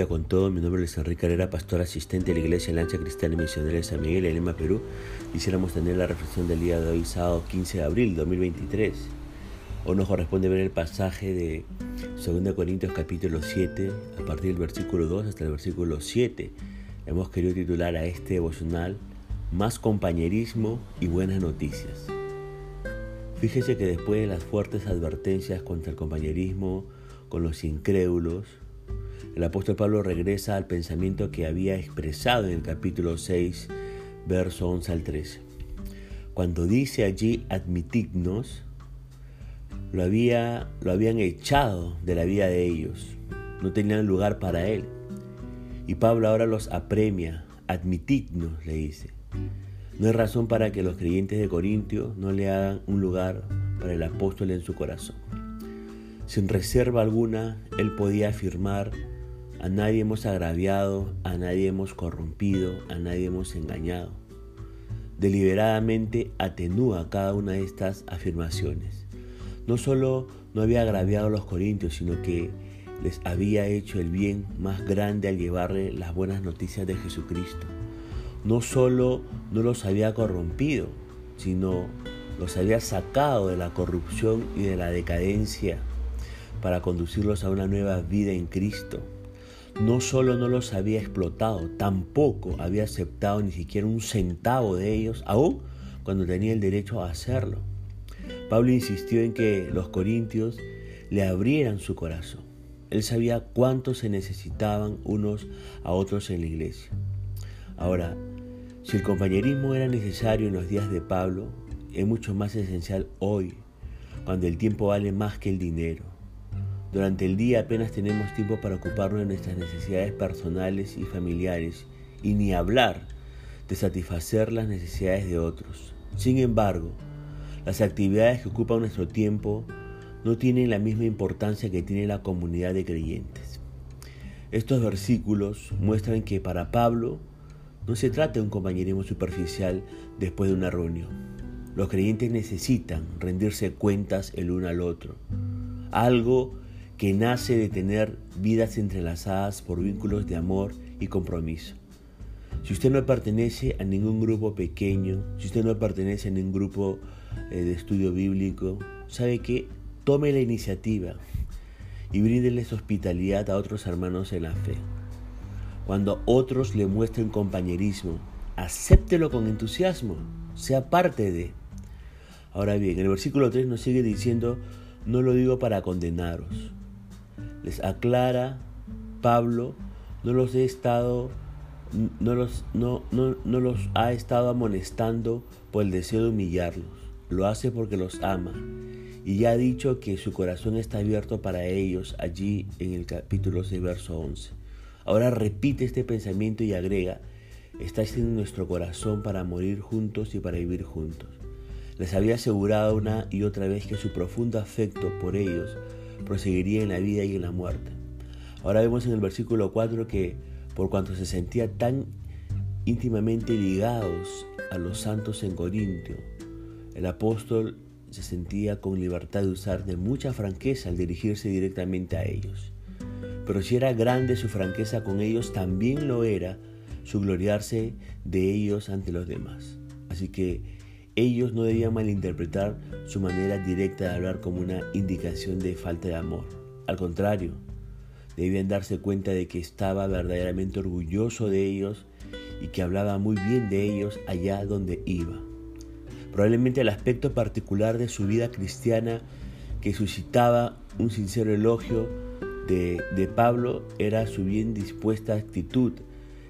día con todo. Mi nombre es Enrique Carrera, pastor asistente de la Iglesia Lancha Cristiana Misionera de San Miguel en Lima, Perú. Quisiéramos tener la reflexión del día de hoy, sábado 15 de abril 2023. Hoy nos corresponde ver el pasaje de 2 Corintios capítulo 7, a partir del versículo 2 hasta el versículo 7. Hemos querido titular a este devocional Más compañerismo y buenas noticias. Fíjese que después de las fuertes advertencias contra el compañerismo con los incrédulos, el apóstol Pablo regresa al pensamiento que había expresado en el capítulo 6, verso 11 al 13. Cuando dice allí admitidnos, lo, había, lo habían echado de la vida de ellos, no tenían lugar para él. Y Pablo ahora los apremia, admitidnos, le dice. No hay razón para que los creyentes de Corintio no le hagan un lugar para el apóstol en su corazón. Sin reserva alguna, él podía afirmar a nadie hemos agraviado, a nadie hemos corrompido, a nadie hemos engañado. Deliberadamente atenúa cada una de estas afirmaciones. No solo no había agraviado a los corintios, sino que les había hecho el bien más grande al llevarle las buenas noticias de Jesucristo. No solo no los había corrompido, sino los había sacado de la corrupción y de la decadencia para conducirlos a una nueva vida en Cristo no solo no los había explotado, tampoco había aceptado ni siquiera un centavo de ellos, aún cuando tenía el derecho a hacerlo. Pablo insistió en que los corintios le abrieran su corazón. Él sabía cuánto se necesitaban unos a otros en la iglesia. Ahora, si el compañerismo era necesario en los días de Pablo, es mucho más esencial hoy, cuando el tiempo vale más que el dinero. Durante el día apenas tenemos tiempo para ocuparnos de nuestras necesidades personales y familiares y ni hablar de satisfacer las necesidades de otros. Sin embargo, las actividades que ocupan nuestro tiempo no tienen la misma importancia que tiene la comunidad de creyentes. Estos versículos muestran que para Pablo no se trata de un compañerismo superficial después de una reunión. Los creyentes necesitan rendirse cuentas el uno al otro, algo que nace de tener vidas entrelazadas por vínculos de amor y compromiso. Si usted no pertenece a ningún grupo pequeño, si usted no pertenece a ningún grupo eh, de estudio bíblico, sabe que tome la iniciativa y bríndeles hospitalidad a otros hermanos en la fe. Cuando otros le muestren compañerismo, acéptelo con entusiasmo, sea parte de. Ahora bien, el versículo 3 nos sigue diciendo, no lo digo para condenaros, les aclara Pablo, no los he estado no los, no, no, no los ha estado amonestando por el deseo de humillarlos, lo hace porque los ama. Y ya ha dicho que su corazón está abierto para ellos allí en el capítulo 6, verso 11. Ahora repite este pensamiento y agrega, está en nuestro corazón para morir juntos y para vivir juntos. Les había asegurado una y otra vez que su profundo afecto por ellos proseguiría en la vida y en la muerte. Ahora vemos en el versículo 4 que por cuanto se sentía tan íntimamente ligados a los santos en Corintio, el apóstol se sentía con libertad de usar de mucha franqueza al dirigirse directamente a ellos. Pero si era grande su franqueza con ellos, también lo era su gloriarse de ellos ante los demás. Así que ellos no debían malinterpretar su manera directa de hablar como una indicación de falta de amor. Al contrario, debían darse cuenta de que estaba verdaderamente orgulloso de ellos y que hablaba muy bien de ellos allá donde iba. Probablemente el aspecto particular de su vida cristiana que suscitaba un sincero elogio de, de, Pablo era su bien dispuesta actitud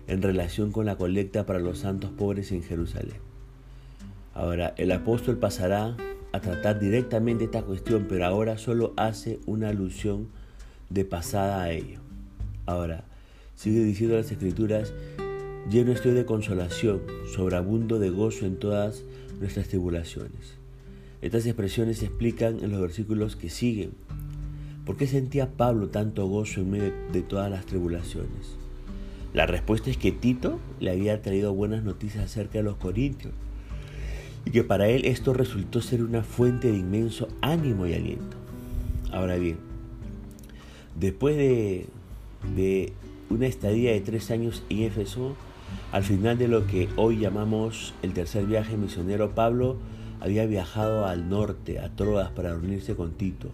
en relación con la colecta para los santos pobres en Jerusalén. Ahora, el apóstol pasará a tratar directamente esta cuestión, pero ahora solo hace una alusión de pasada a ello. Ahora, sigue diciendo las escrituras, lleno estoy de consolación, sobreabundo de gozo en todas nuestras tribulaciones. Estas expresiones se explican en los versículos que siguen. ¿Por qué sentía Pablo tanto gozo en medio de todas las tribulaciones? La respuesta es que Tito le había traído buenas noticias acerca de los corintios y que para él esto resultó ser una fuente de inmenso ánimo y aliento. Ahora bien, después de, una estadía de tres años en Éfeso, al final de lo que hoy llamamos el tercer viaje misionero, Pablo había viajado al norte, a Troas, para reunirse con Tito.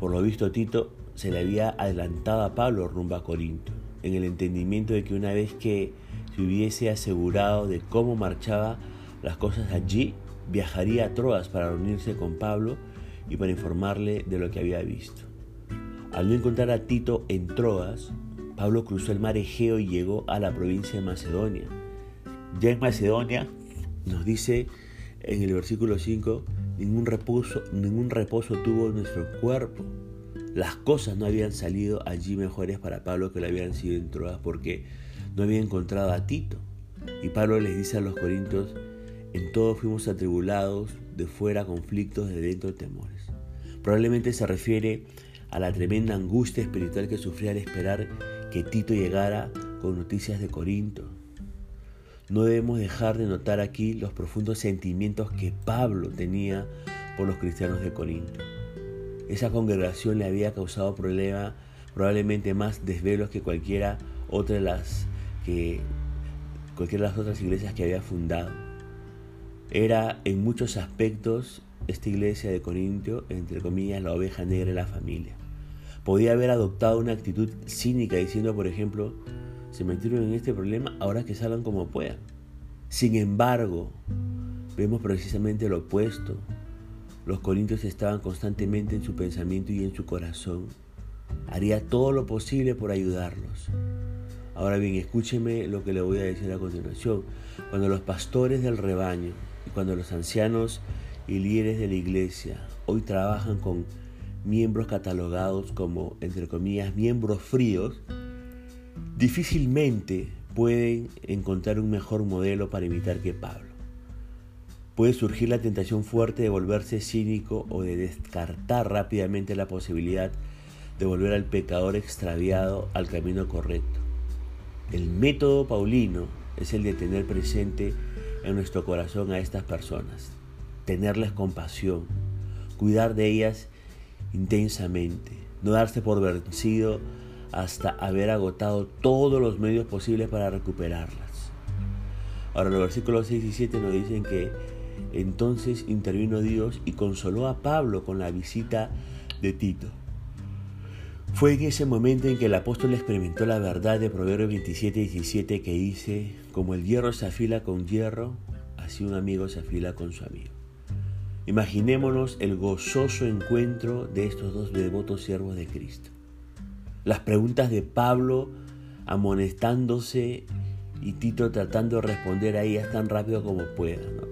Por lo visto, Tito se le había adelantado a Pablo rumbo a Corinto, en el entendimiento de que una vez que se hubiese asegurado de cómo marchaba las cosas allí, viajaría a Troas para reunirse con Pablo y para informarle de lo que había visto. Al no encontrar a Tito en Troas, Pablo cruzó el mar Egeo y llegó a la provincia de Macedonia. Ya en Macedonia nos dice en el versículo 5, ningún reposo, ningún reposo tuvo nuestro cuerpo. Las cosas no habían salido allí mejores para Pablo que lo habían sido en Troas porque no había encontrado a Tito. Y Pablo les dice a los corintios, en todo fuimos atribulados, de fuera conflictos, de dentro temores. Probablemente se refiere a la tremenda angustia espiritual que sufría al esperar que Tito llegara con noticias de Corinto. No debemos dejar de notar aquí los profundos sentimientos que Pablo tenía por los cristianos de Corinto. Esa congregación le había causado problema, probablemente más desvelos que cualquiera otra de las que cualquiera de las otras iglesias que había fundado. Era en muchos aspectos esta iglesia de Corintio, entre comillas, la oveja negra de la familia podía haber adoptado una actitud cínica diciendo, por ejemplo, se metieron en este problema, ahora que salgan como puedan. Sin embargo, vemos precisamente lo opuesto. Los corintios estaban constantemente en su pensamiento y en su corazón. Haría todo lo posible por ayudarlos. Ahora bien, escúcheme lo que le voy a decir a continuación. Cuando los pastores del rebaño y cuando los ancianos y líderes de la iglesia hoy trabajan con miembros catalogados como, entre comillas, miembros fríos, difícilmente pueden encontrar un mejor modelo para imitar que Pablo. Puede surgir la tentación fuerte de volverse cínico o de descartar rápidamente la posibilidad de volver al pecador extraviado al camino correcto. El método paulino es el de tener presente en nuestro corazón a estas personas, tenerles compasión, cuidar de ellas intensamente, no darse por vencido hasta haber agotado todos los medios posibles para recuperarlas. Ahora los versículos 6 y 7 nos dicen que entonces intervino Dios y consoló a Pablo con la visita de Tito. Fue en ese momento en que el apóstol experimentó la verdad de Proverbios 27 y 17 que dice, como el hierro se afila con hierro, así un amigo se afila con su amigo. Imaginémonos el gozoso encuentro de estos dos devotos siervos de Cristo. Las preguntas de Pablo amonestándose y Tito tratando de responder a ellas tan rápido como pueda. ¿no?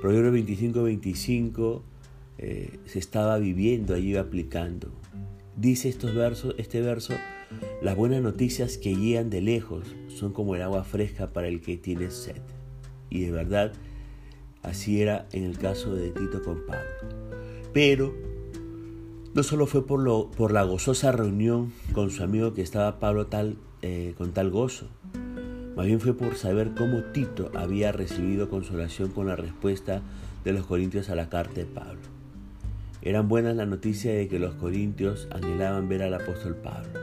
Proverbio 25-25 eh, se estaba viviendo allí aplicando. Dice estos versos, este verso, las buenas noticias que llegan de lejos son como el agua fresca para el que tiene sed. Y de verdad, Así era en el caso de Tito con Pablo. Pero no solo fue por, lo, por la gozosa reunión con su amigo que estaba Pablo tal, eh, con tal gozo, más bien fue por saber cómo Tito había recibido consolación con la respuesta de los corintios a la carta de Pablo. Eran buenas las noticias de que los corintios anhelaban ver al apóstol Pablo.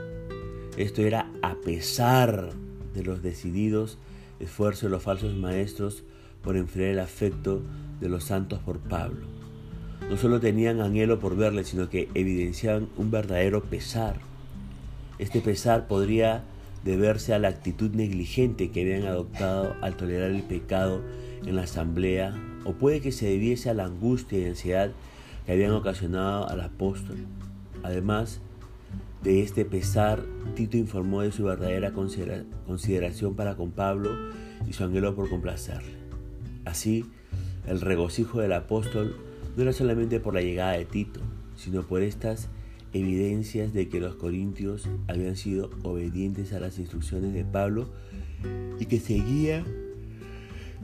Esto era a pesar de los decididos esfuerzos de los falsos maestros por enfriar el afecto de los santos por Pablo. No solo tenían anhelo por verle, sino que evidenciaban un verdadero pesar. Este pesar podría deberse a la actitud negligente que habían adoptado al tolerar el pecado en la asamblea, o puede que se debiese a la angustia y ansiedad que habían ocasionado al apóstol. Además de este pesar, Tito informó de su verdadera consideración para con Pablo y su anhelo por complacerle. Así, el regocijo del apóstol no era solamente por la llegada de Tito, sino por estas evidencias de que los corintios habían sido obedientes a las instrucciones de Pablo y que seguía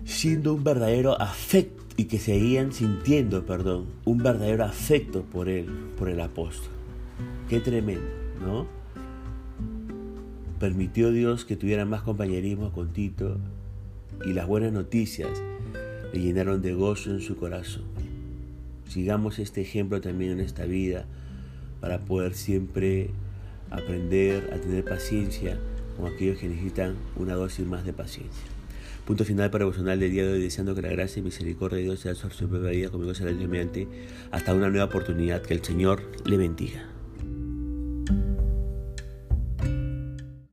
siendo un verdadero afecto y que seguían sintiendo, perdón, un verdadero afecto por él, por el apóstol. Qué tremendo, ¿no? Permitió Dios que tuvieran más compañerismo con Tito y las buenas noticias le llenaron de gozo en su corazón. Sigamos este ejemplo también en esta vida para poder siempre aprender a tener paciencia como aquellos que necesitan una dosis más de paciencia. Punto final para devocional del día de hoy, deseando que la gracia y misericordia de Dios sea sobre su propia vida, conmigo será mediante, hasta una nueva oportunidad. Que el Señor le bendiga.